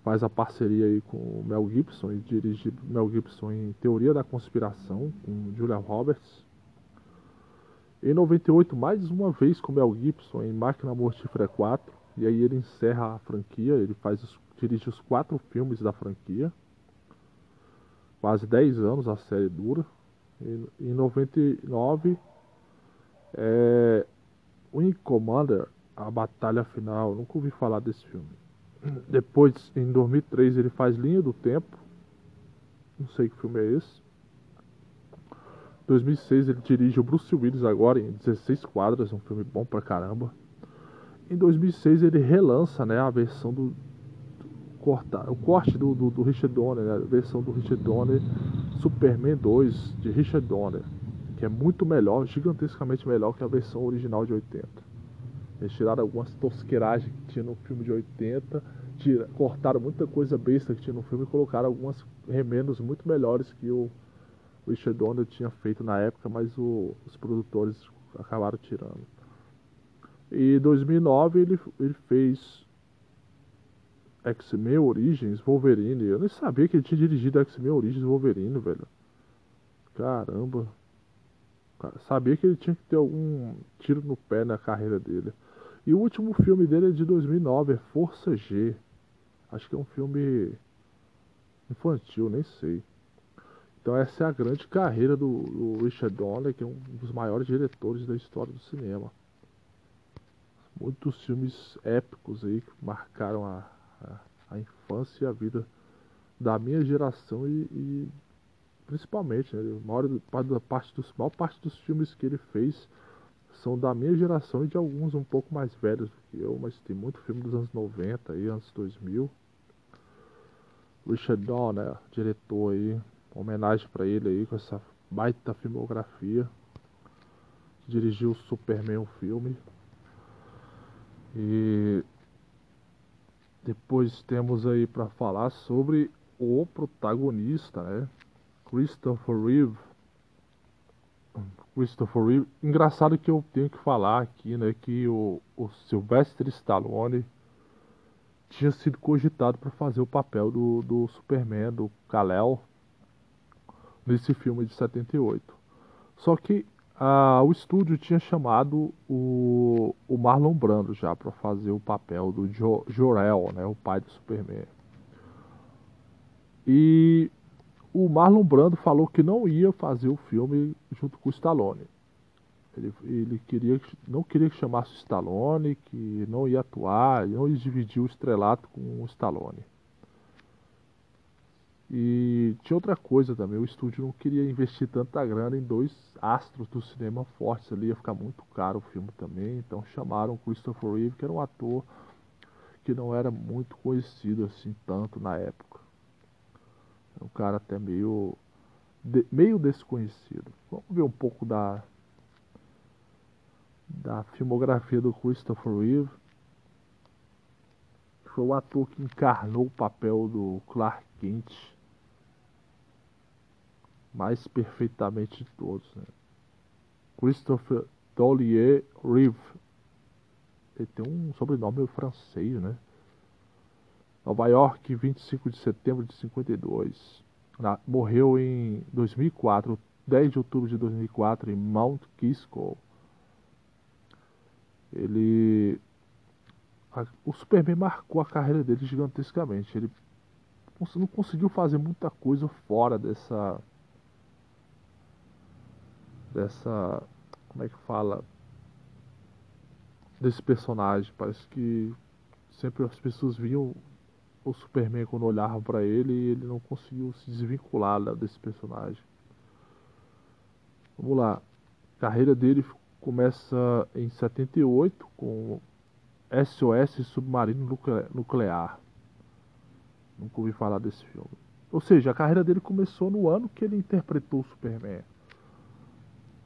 faz a parceria aí com o Mel Gibson e dirige Mel Gibson em Teoria da Conspiração, com Julia Roberts. Em 98, mais uma vez com Mel Gibson em Máquina Mortífera 4. E aí ele encerra a franquia, ele faz os, dirige os quatro filmes da franquia. Quase 10 anos a série dura. Em, em 99, é, Wing Commander, a batalha final. Nunca ouvi falar desse filme. Depois, em 2003, ele faz Linha do Tempo. Não sei que filme é esse. 2006 ele dirige o Bruce Willis agora em 16 quadras, um filme bom pra caramba. Em 2006 ele relança né, a versão do, do corta, o corte do, do, do Richard Donner, né, a versão do Richard Donner Superman 2 de Richard Donner, que é muito melhor, gigantescamente melhor que a versão original de 80. Eles tiraram algumas tosqueiragens que tinha no filme de 80, tira, cortaram muita coisa besta que tinha no filme e colocaram algumas remendos muito melhores que o o Richard Donner tinha feito na época, mas o, os produtores acabaram tirando. E em 2009 ele, ele fez X-Men Origins Wolverine. Eu nem sabia que ele tinha dirigido X-Men Origins Wolverine, velho. Caramba. Sabia que ele tinha que ter algum tiro no pé na carreira dele. E o último filme dele é de 2009, é Força G. Acho que é um filme infantil, nem sei. Então essa é a grande carreira do, do Richard Donner, que é um dos maiores diretores da história do cinema. Muitos filmes épicos aí que marcaram a, a, infância e a vida da minha geração e, e principalmente, né, a maior parte, dos, maior parte dos filmes que ele fez são da minha geração e de alguns um pouco mais velhos do que eu, mas tem muito filme dos anos 90 e anos 2000. Richard Donner, diretor aí, homenagem para ele aí com essa baita filmografia. Dirigiu o Superman o filme. E depois temos aí para falar sobre o protagonista, né? Christopher Reeve. Christopher Reeve. Engraçado que eu tenho que falar aqui, né, que o, o Sylvester Stallone tinha sido cogitado para fazer o papel do, do Superman, do Kal-El, nesse filme de 78. Só que ah, o estúdio tinha chamado o, o Marlon Brando já para fazer o papel do jo, Jor-El, né, o pai do Superman. E o Marlon Brando falou que não ia fazer o filme junto com o Stallone. Ele, ele queria, não queria que chamasse o Stallone, que não ia atuar, não ia dividir o estrelato com o Stallone. E tinha outra coisa também, o estúdio não queria investir tanta grana em dois astros do cinema fortes ali, ia ficar muito caro o filme também, então chamaram Christopher Reeve, que era um ator que não era muito conhecido assim tanto na época. um cara até meio de, meio desconhecido. Vamos ver um pouco da da filmografia do Christopher Reeve. Foi o ator que encarnou o papel do Clark Kent mais perfeitamente de todos. Né? Christopher Dollier Reeve. Ele tem um sobrenome francês, né? Nova York, 25 de setembro de 52. Na, morreu em 2004, 10 de outubro de 2004, em Mount Kisco. Ele. A, o Superman marcou a carreira dele gigantescamente. Ele não conseguiu fazer muita coisa fora dessa. Dessa. Como é que fala? Desse personagem. Parece que sempre as pessoas viam o Superman quando olhavam para ele e ele não conseguiu se desvincular desse personagem. Vamos lá. A carreira dele começa em 78 com SOS Submarino Nuclear. Nunca ouvi falar desse filme. Ou seja, a carreira dele começou no ano que ele interpretou o Superman.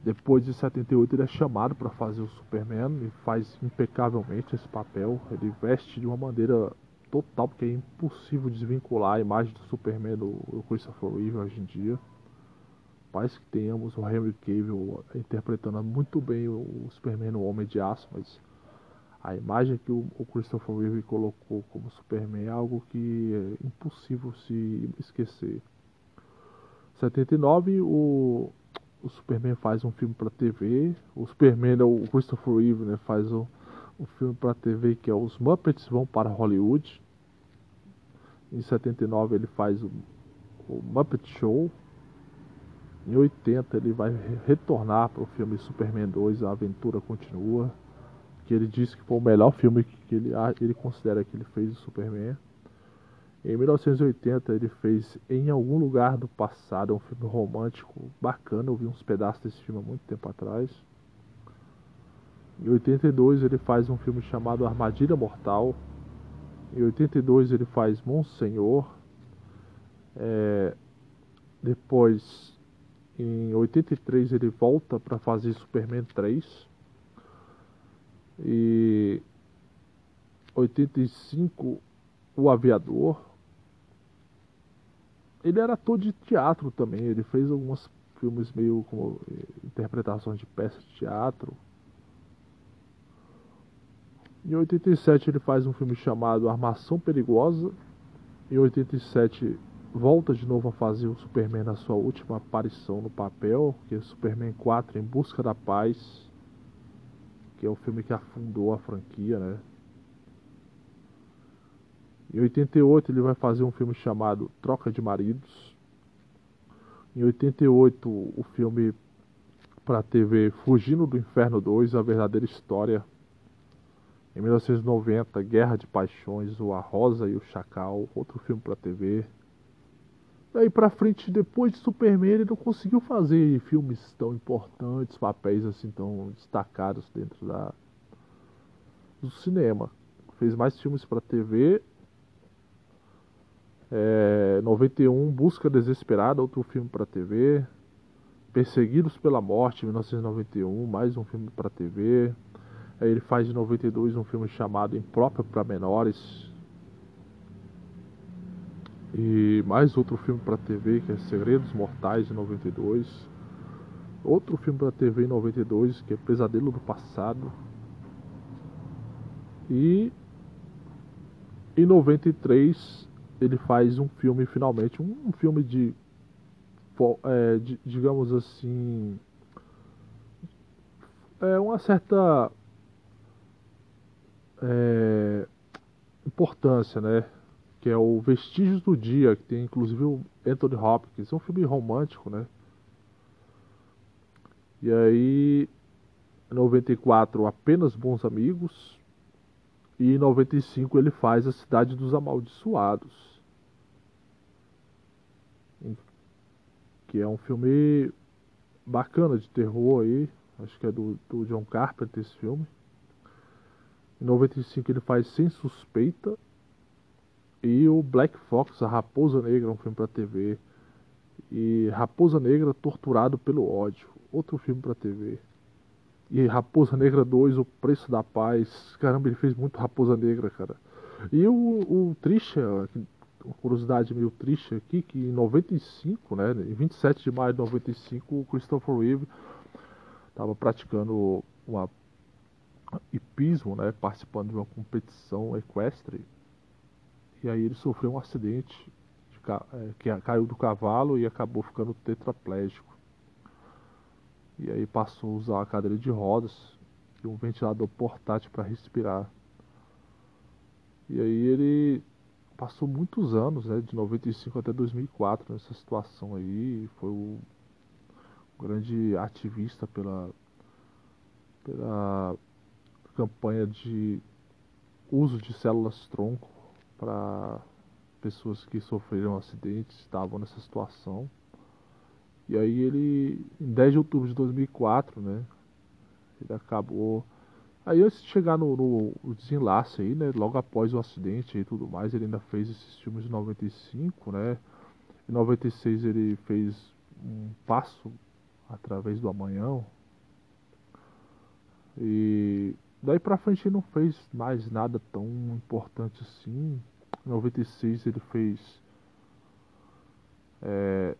Depois de 78 ele é chamado para fazer o Superman e faz impecavelmente esse papel. Ele veste de uma maneira total, porque é impossível desvincular a imagem do Superman do, Christopher Reeve hoje em dia. Parece que tenhamos o Henry Cavill interpretando muito bem o, Superman no Homem de Aço, mas a imagem que o Christopher Reeve colocou como Superman é algo que é impossível se esquecer. 79 o, o Superman faz um filme para TV, o Superman, o Christopher Reeve né, faz um, um filme para TV que é Os Muppets Vão para Hollywood. Em 79 ele faz o, o Muppet Show. Em 80 ele vai retornar para o filme Superman 2, A Aventura Continua. Que ele disse que foi o melhor filme que ele, ele considera que ele fez do Superman. Em 1980 ele fez Em Algum Lugar do Passado, um filme romântico bacana, eu vi uns pedaços desse filme há muito tempo atrás. Em 82 ele faz um filme chamado Armadilha Mortal, em 82 ele faz Monsenhor. É, depois, em 83 ele volta para fazer Superman 3. E 85 O Aviador. Ele era ator de teatro também, ele fez alguns filmes meio como eh, interpretações de peças de teatro. Em 87 ele faz um filme chamado Armação Perigosa. Em 87 volta de novo a fazer o Superman na sua última aparição no papel, que é Superman 4 Em Busca da Paz, que é o filme que afundou a franquia, né? Em 88 ele vai fazer um filme chamado Troca de Maridos. Em 88 o filme para TV Fugindo do Inferno 2, a verdadeira história em 1990, Guerra de Paixões, O A Rosa e o Chacal, outro filme para TV. Daí pra frente, depois de Superman, ele não conseguiu fazer filmes tão importantes, papéis assim tão destacados dentro da do cinema. Fez mais filmes para TV. É, 91, Busca Desesperada, outro filme para TV. Perseguidos pela Morte, 1991, mais um filme para TV. Aí ele faz em 92 um filme chamado Impróprio para Menores. E mais outro filme para TV que é Segredos Mortais em 92. Outro filme para TV em 92 que é Pesadelo do Passado. E em 93 ele faz um filme finalmente, um, filme de, é, de, digamos assim, é uma certa é, importância, né? Que é o Vestígios do Dia, que tem inclusive o Anthony Hopkins. É um filme romântico, né? E aí, em 94, Apenas Bons Amigos. E em 95 ele faz A Cidade dos Amaldiçoados. Que é um filme bacana de terror aí. Acho que é do, do John Carpenter esse filme. Em 95 ele faz Sem Suspeita. E o Black Fox, a Raposa Negra, um filme para TV. E Raposa Negra Torturado pelo Ódio, outro filme para TV. E Raposa Negra 2, O Preço da Paz. Caramba, ele fez muito Raposa Negra, cara. E o, o triste, uma curiosidade meio triste aqui, que em 95, né, em 27 de maio de 95, o Christopher Reeve estava praticando uma hipismo, né, participando de uma competição equestre. E aí ele sofreu um acidente, de, é, que caiu do cavalo e acabou ficando tetraplégico. E aí passou a usar a cadeira de rodas e um ventilador portátil para respirar. E aí ele passou muitos anos, né, de 95 até 2004 nessa situação aí, foi o grande ativista pela pela campanha de uso de células tronco para pessoas que sofreram acidentes, estavam nessa situação. E aí ele, em 10 de outubro de 2004, né, ele acabou Aí antes de chegar no, no, desenlace aí, né, logo após o acidente e tudo mais, ele ainda fez esses filmes de 95, né? Em 96 ele fez um passo através do amanhã. E daí pra frente ele não fez mais nada tão importante assim. Em 96 ele fez. É,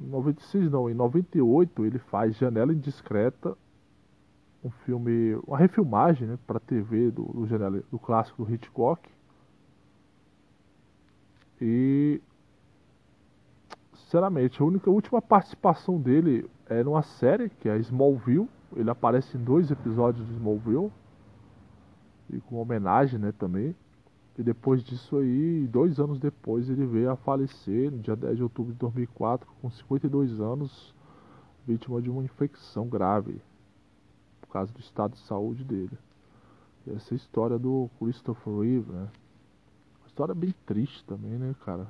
em 96 não, em 98 ele faz Janela Indiscreta um filme, uma refilmagem né, para TV do, do, do clássico do Hitchcock. E sinceramente, a única a última participação dele é numa série que é Smallville. Ele aparece em dois episódios de Smallville e com homenagem, né, também. E depois disso aí, dois anos depois, ele veio a falecer no dia 10 de outubro de 2004, com 52 anos, vítima de uma infecção grave por causa do estado de saúde dele. E essa história do Christopher Reeve, né? Uma história bem triste também, né, cara?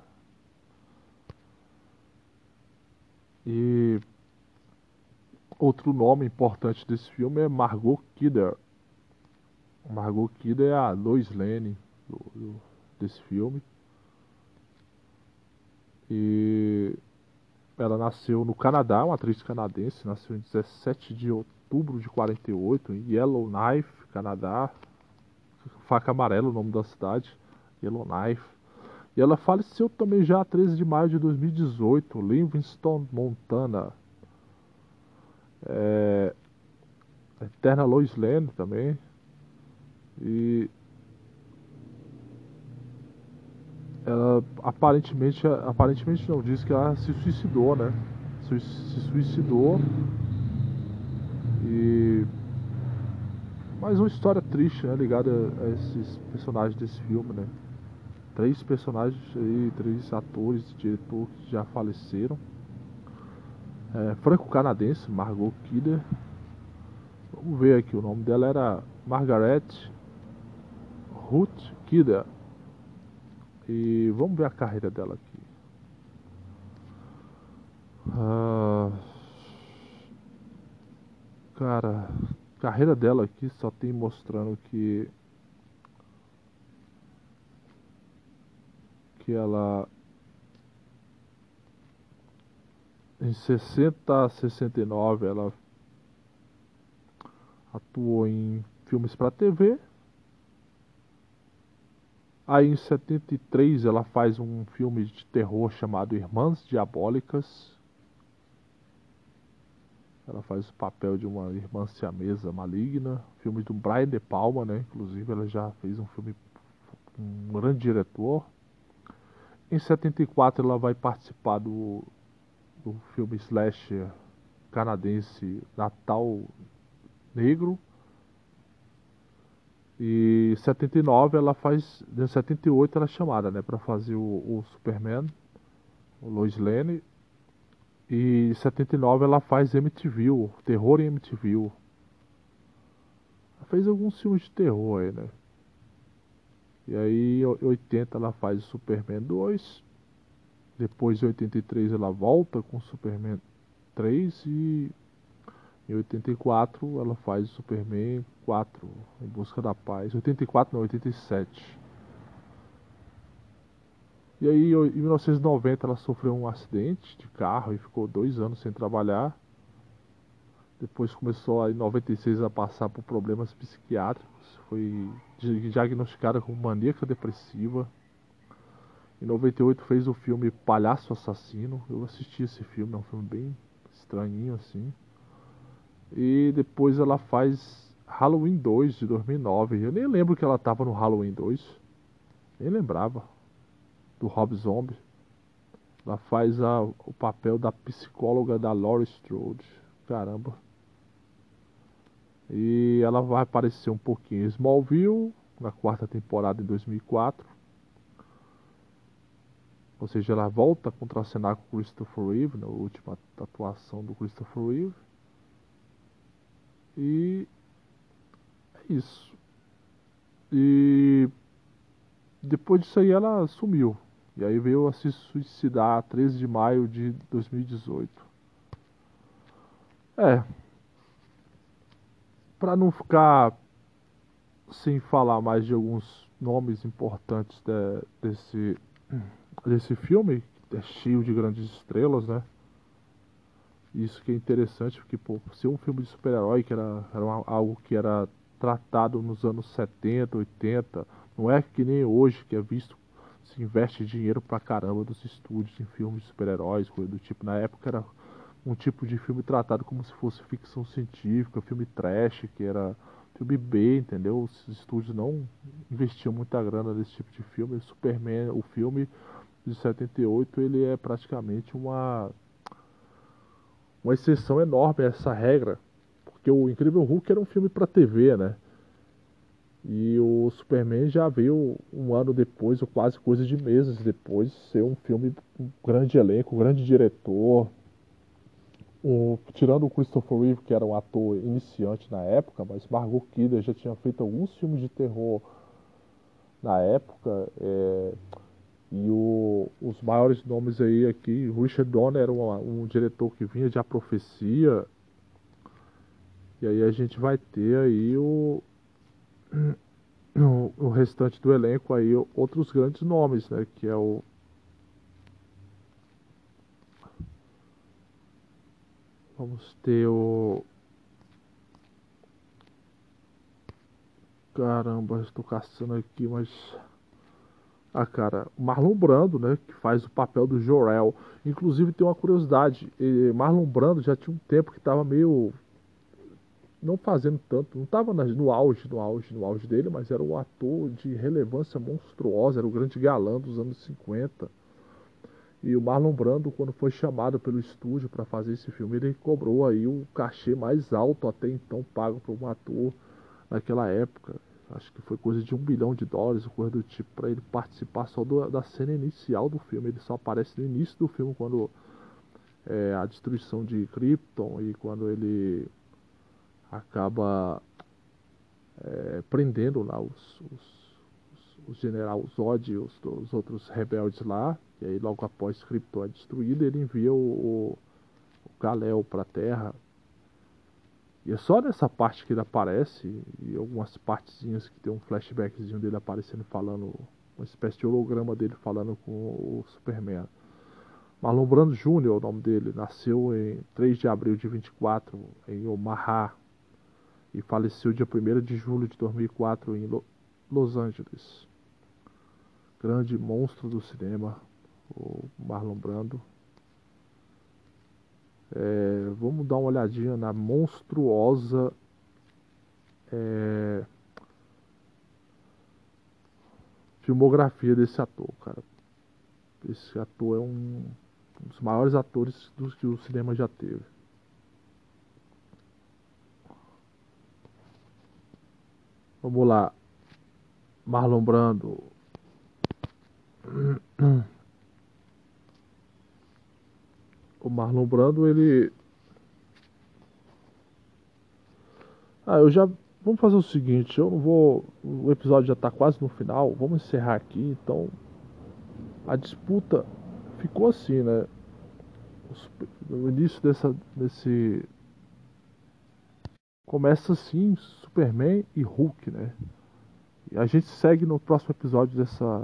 E outro nome importante desse filme é Margot Kidder. Margot Kidder é a Lois Lane do, do, desse filme. E ela nasceu no Canadá, uma atriz canadense, nasceu em 17 de outubro outubro de 48, em Yellowknife, Canadá. Faca Amarela, o nome da cidade. Yellowknife. E ela faleceu também já 13 de maio de 2018, Livingston, Montana. É, Eterna Lois Lane também. E ela aparentemente, aparentemente não diz que ela se suicidou, né? Se suicidou e mais uma história triste, né, ligada a esses personagens desse filme, né? Três personagens aí, três atores, diretor que já faleceram. É, Franco-canadense, Margot Kidder. Vamos ver aqui, o nome dela era Margaret Ruth Kidder. E vamos ver a carreira dela aqui. Ah, Cara, a carreira dela aqui só tem mostrando que. Que ela. Em 60 a 69 ela atuou em filmes para TV. Aí em 73 ela faz um filme de terror chamado Irmãs Diabólicas. Ela faz o papel de uma irmã siamesa maligna. Filme do Brian De Palma, né? Inclusive ela já fez um filme um grande diretor. Em 74 ela vai participar do, do filme slasher canadense Natal Negro. E em 79 ela faz. Em 78 ela é chamada, né? para fazer o, o Superman, o Lois Lane. E em 79 ela faz MTV, terror em MTV. Ela fez alguns filmes de terror aí, né? E aí em 80 ela faz Superman 2. Depois em 83 ela volta com Superman 3 e em 84 ela faz Superman 4 em busca da paz. 84 não, 87. E aí, em 1990, ela sofreu um acidente de carro e ficou dois anos sem trabalhar. depois começou em 96 a passar por problemas psiquiátricos, foi diagnosticada como maníaca depressiva. Em 98 fez o filme Palhaço Assassino. Eu assisti esse filme, é um filme bem estranhinho assim. E depois ela faz Halloween 2 de 2009. Eu nem lembro que ela estava no Halloween 2. Nem lembrava. Do Rob Zombie. Ela faz a, o papel da psicóloga da Laurie Strode. Caramba. E ela vai aparecer um pouquinho em Smallville, na quarta temporada em 2004. Ou seja, ela volta a contracenar com Christopher Reeve, na última atuação do Christopher Reeve. E é isso. E depois disso aí ela sumiu. E aí veio a se suicidar 13 de maio de 2018. É. Para não ficar sem falar mais de alguns nomes importantes de, desse desse filme, é cheio de grandes estrelas, né? Isso que é interessante, porque, pô, ser um filme de super-herói, que era, era uma, algo que era tratado nos anos 70, 80, não é que nem hoje, que é visto, se investe dinheiro pra caramba dos estúdios em filmes de super-heróis, coisa do tipo. Na época era um tipo de filme tratado como se fosse ficção científica, filme trash, que era filme B, entendeu? Os estúdios não investiam muita grana nesse tipo de filme. Superman, o filme de 78 ele é praticamente uma uma exceção enorme a essa regra, porque o Incrível Hulk era um filme para TV, né? E o Superman já veio um ano depois, ou quase coisa de meses depois, ser um filme com grande elenco, grande diretor. O, tirando o Christopher Reeve, que era um ator iniciante na época, mas Margot Kidder já tinha feito alguns filmes de terror na época. É, e o, os maiores nomes aí aqui, Richard Donner era um, um diretor que vinha de A Profecia. E aí a gente vai ter aí o, o, o restante do elenco aí, outros grandes nomes, né? Que é o Vamos ter o. Caramba, estou caçando aqui, mas. Ah, cara, Marlon Brando, né, que faz o papel do Jorel. Inclusive tem uma curiosidade, Marlon Brando já tinha um tempo que estava meio não fazendo tanto, não estava no auge, no auge, no auge dele, mas era um ator de relevância monstruosa, era o grande galã dos anos 50. E o Marlon Brando, quando foi chamado pelo estúdio para fazer esse filme, ele cobrou aí o cachê mais alto até então pago para um ator naquela época acho que foi coisa de um bilhão de dólares, coisa do tipo, para ele participar só do, da cena inicial do filme. Ele só aparece no início do filme quando é, a destruição de Krypton e quando ele acaba é, prendendo lá os, os, os general Zod e os, os, outros rebeldes lá. E aí logo após Krypton é destruído, ele envia o, o, para a Terra e é só nessa parte que ele aparece, e algumas partezinhas que tem um flashbackzinho dele aparecendo falando, uma espécie de holograma dele falando com o Superman. Marlon Brando Jr., o nome dele, nasceu em 3 de abril de 24 em Omaha e faleceu dia 1 de julho de 2004 em Los Angeles. Grande monstro do cinema, o Marlon Brando. É, vamos dar uma olhadinha na monstruosa é, filmografia desse ator, cara. Esse ator é um, um dos maiores atores dos que o cinema já teve. Vamos lá. Marlon Brando. o Marlon Brando, ele. Ah, eu já. Vamos fazer o seguinte, eu não vou. O episódio já está quase no final, vamos encerrar aqui, então. A disputa ficou assim, né? No início dessa. desse. Começa assim, Superman e Hulk, né? E a gente segue no próximo episódio dessa